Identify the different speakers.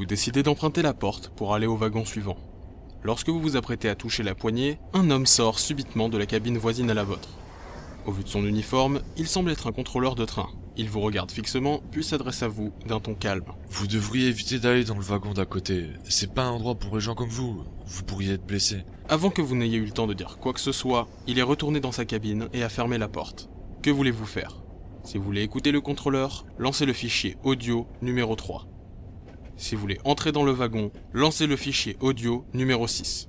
Speaker 1: Vous décidez d'emprunter la porte pour aller au wagon suivant. Lorsque vous vous apprêtez à toucher la poignée, un homme sort subitement de la cabine voisine à la vôtre. Au vu de son uniforme, il semble être un contrôleur de train. Il vous regarde fixement, puis s'adresse à vous d'un ton calme.
Speaker 2: Vous devriez éviter d'aller dans le wagon d'à côté. C'est pas un endroit pour les gens comme vous. Vous pourriez être blessé.
Speaker 1: Avant que vous n'ayez eu le temps de dire quoi que ce soit, il est retourné dans sa cabine et a fermé la porte. Que voulez-vous faire? Si vous voulez écouter le contrôleur, lancez le fichier audio numéro 3. Si vous voulez entrer dans le wagon, lancez le fichier audio numéro 6.